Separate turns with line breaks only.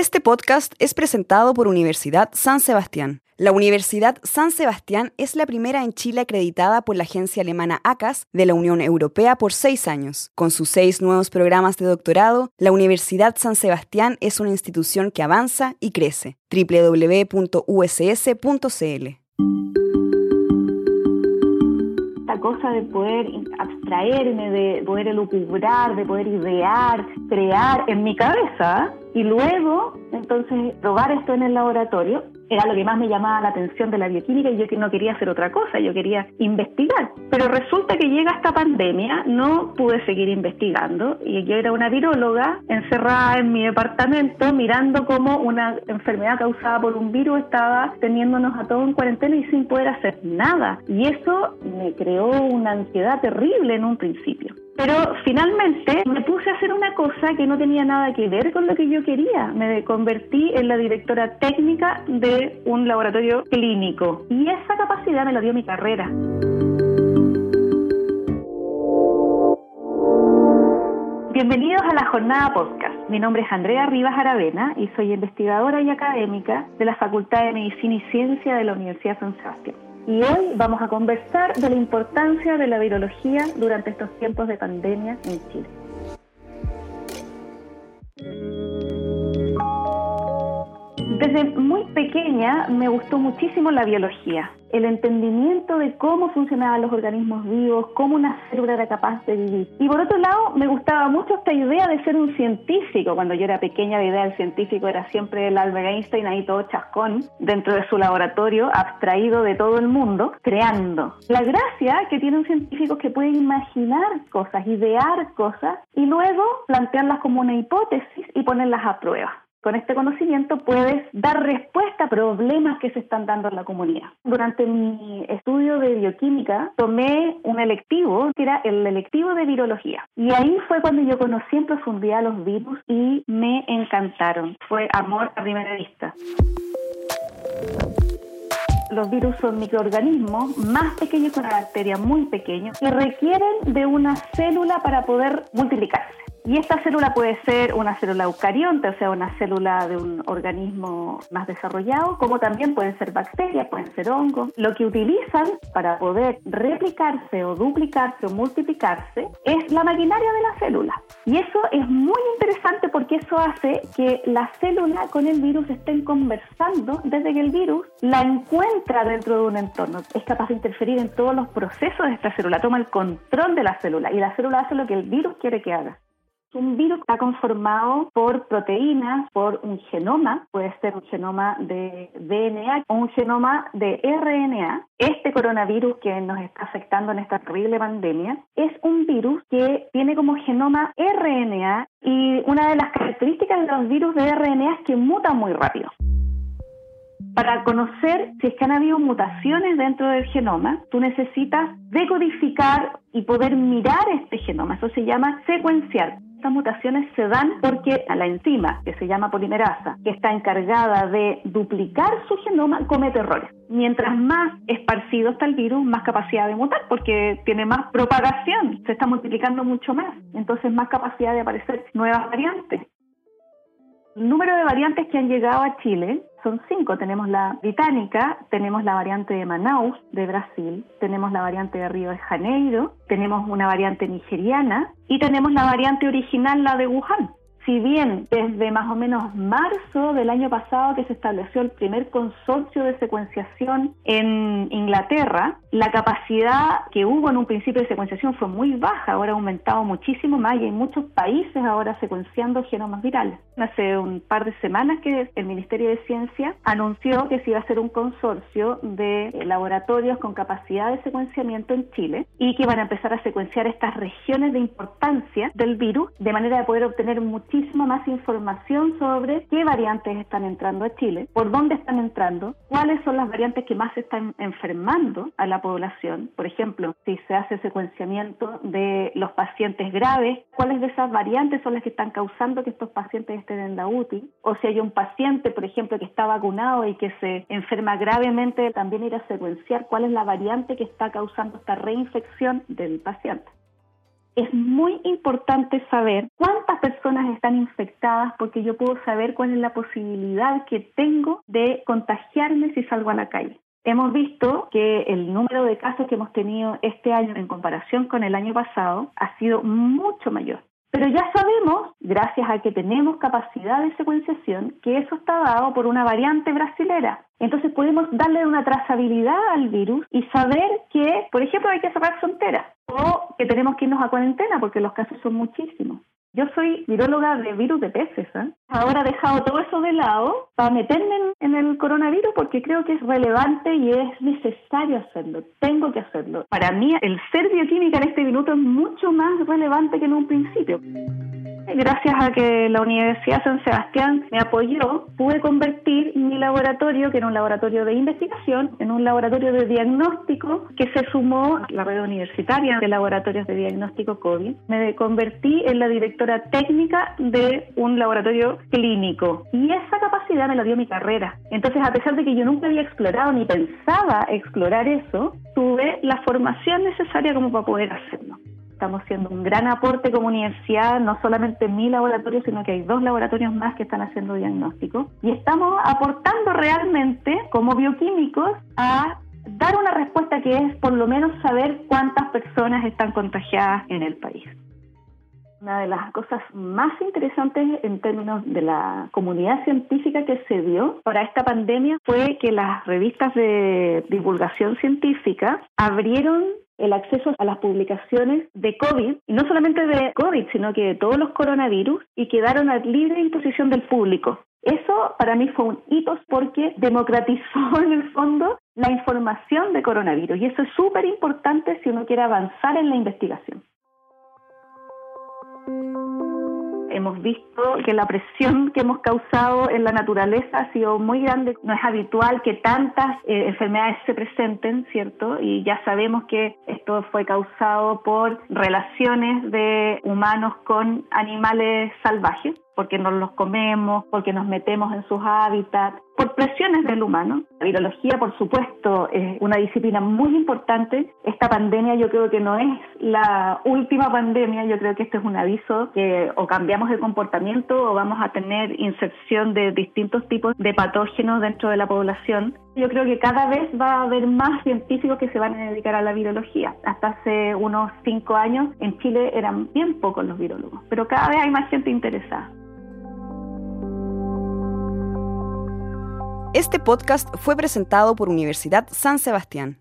Este podcast es presentado por Universidad San Sebastián. La Universidad San Sebastián es la primera en Chile acreditada por la agencia alemana ACAS de la Unión Europea por seis años. Con sus seis nuevos programas de doctorado, la Universidad San Sebastián es una institución que avanza y crece. www.uss.cl
cosa de poder abstraerme, de poder elucubrar, de poder idear, crear en mi cabeza y luego entonces probar esto en el laboratorio era lo que más me llamaba la atención de la bioquímica y yo no quería hacer otra cosa, yo quería investigar. Pero resulta que llega esta pandemia, no pude seguir investigando y yo era una viróloga encerrada en mi departamento mirando cómo una enfermedad causada por un virus estaba teniéndonos a todos en cuarentena y sin poder hacer nada. Y eso me creó una ansiedad terrible en un principio. Pero finalmente me puse a hacer una cosa que no tenía nada que ver con lo que yo quería. Me convertí en la directora técnica de un laboratorio clínico y esa capacidad me la dio mi carrera. Bienvenidos a la Jornada Podcast. Mi nombre es Andrea Rivas Aravena y soy investigadora y académica de la Facultad de Medicina y Ciencia de la Universidad San Sebastián y hoy vamos a conversar de la importancia de la virología durante estos tiempos de pandemia en Chile. Desde muy pequeña me gustó muchísimo la biología el entendimiento de cómo funcionaban los organismos vivos, cómo una célula era capaz de vivir. Y por otro lado, me gustaba mucho esta idea de ser un científico. Cuando yo era pequeña, la idea del científico era siempre el Albert Einstein ahí todo chascón, dentro de su laboratorio, abstraído de todo el mundo, creando. La gracia que tiene un científico es que puede imaginar cosas, idear cosas y luego plantearlas como una hipótesis y ponerlas a prueba. Con este conocimiento puedes dar respuesta a problemas que se están dando en la comunidad. Durante mi estudio de bioquímica tomé un electivo que era el electivo de virología. Y ahí fue cuando yo conocí en profundidad los virus y me encantaron. Fue amor a primera vista. Los virus son microorganismos más pequeños que una bacteria, muy pequeños, y requieren de una célula para poder multiplicarse. Y esta célula puede ser una célula eucarionte, o sea, una célula de un organismo más desarrollado, como también pueden ser bacterias, pueden ser hongos. Lo que utilizan para poder replicarse o duplicarse o multiplicarse es la maquinaria de la célula. Y eso es muy interesante porque eso hace que la célula con el virus estén conversando desde que el virus la encuentra dentro de un entorno. Es capaz de interferir en todos los procesos de esta célula, toma el control de la célula y la célula hace lo que el virus quiere que haga. Un virus está conformado por proteínas, por un genoma, puede ser un genoma de DNA o un genoma de RNA. Este coronavirus que nos está afectando en esta terrible pandemia es un virus que tiene como genoma RNA y una de las características de los virus de RNA es que mutan muy rápido. Para conocer si es que han habido mutaciones dentro del genoma, tú necesitas decodificar y poder mirar este genoma. Eso se llama secuenciar. Estas mutaciones se dan porque la enzima, que se llama polimerasa, que está encargada de duplicar su genoma, comete errores. Mientras más esparcido está el virus, más capacidad de mutar, porque tiene más propagación, se está multiplicando mucho más, entonces más capacidad de aparecer nuevas variantes. El número de variantes que han llegado a Chile son cinco. Tenemos la británica, tenemos la variante de Manaus, de Brasil, tenemos la variante de Río de Janeiro, tenemos una variante nigeriana y tenemos la variante original, la de Wuhan si bien desde más o menos marzo del año pasado que se estableció el primer consorcio de secuenciación en Inglaterra, la capacidad que hubo en un principio de secuenciación fue muy baja, ahora ha aumentado muchísimo más y hay muchos países ahora secuenciando genomas virales. Hace un par de semanas que el Ministerio de Ciencia anunció que se iba a hacer un consorcio de laboratorios con capacidad de secuenciamiento en Chile y que van a empezar a secuenciar estas regiones de importancia del virus de manera de poder obtener muchísima más información sobre qué variantes están entrando a Chile, por dónde están entrando, cuáles son las variantes que más están enfermando a la población. Por ejemplo, si se hace secuenciamiento de los pacientes graves, cuáles de esas variantes son las que están causando que estos pacientes estén en la UTI. O si hay un paciente, por ejemplo, que está vacunado y que se enferma gravemente, también ir a secuenciar cuál es la variante que está causando esta reinfección del paciente. Es muy importante saber cuántas personas están infectadas porque yo puedo saber cuál es la posibilidad que tengo de contagiarme si salgo a la calle. Hemos visto que el número de casos que hemos tenido este año en comparación con el año pasado ha sido mucho mayor. Pero ya sabemos, gracias a que tenemos capacidad de secuenciación, que eso está dado por una variante brasilera. Entonces podemos darle una trazabilidad al virus y saber que, por ejemplo, hay que cerrar fronteras o que tenemos que irnos a cuarentena porque los casos son muchísimos. Yo soy viróloga de virus de peces. ¿eh? Ahora he dejado todo eso de lado para meterme en, el coronavirus porque creo que es relevante y es necesario hacerlo. Tengo que hacerlo. Para mí, el ser bioquímica en este minuto es mucho más relevante que en un principio. Gracias a que la Universidad San Sebastián me apoyó, pude convertir mi laboratorio, que era un laboratorio de investigación, en un laboratorio de diagnóstico que se sumó a la red universitaria de laboratorios de diagnóstico COVID. Me convertí en la directora técnica de un laboratorio clínico y esa capacidad me la dio mi carrera. Entonces, a pesar de que yo nunca había explorado ni pensaba explorar eso, tuve la formación necesaria como para poder hacerlo estamos haciendo un gran aporte como universidad, no solamente en mi laboratorio, sino que hay dos laboratorios más que están haciendo diagnóstico. Y estamos aportando realmente como bioquímicos a dar una respuesta que es por lo menos saber cuántas personas están contagiadas en el país. Una de las cosas más interesantes en términos de la comunidad científica que se dio para esta pandemia fue que las revistas de divulgación científica abrieron el acceso a las publicaciones de COVID, y no solamente de COVID, sino que de todos los coronavirus, y quedaron a libre disposición del público. Eso para mí fue un hito porque democratizó en el fondo la información de coronavirus y eso es súper importante si uno quiere avanzar en la investigación hemos visto que la presión que hemos causado en la naturaleza ha sido muy grande. No es habitual que tantas eh, enfermedades se presenten, ¿cierto? Y ya sabemos que esto fue causado por relaciones de humanos con animales salvajes porque nos los comemos, porque nos metemos en sus hábitats, por presiones del humano. La virología, por supuesto, es una disciplina muy importante. Esta pandemia yo creo que no es la última pandemia, yo creo que este es un aviso que o cambiamos el comportamiento o vamos a tener inserción de distintos tipos de patógenos dentro de la población. Yo creo que cada vez va a haber más científicos que se van a dedicar a la virología. Hasta hace unos cinco años en Chile eran bien pocos los virólogos, pero cada vez hay más gente interesada.
Este podcast fue presentado por Universidad San Sebastián.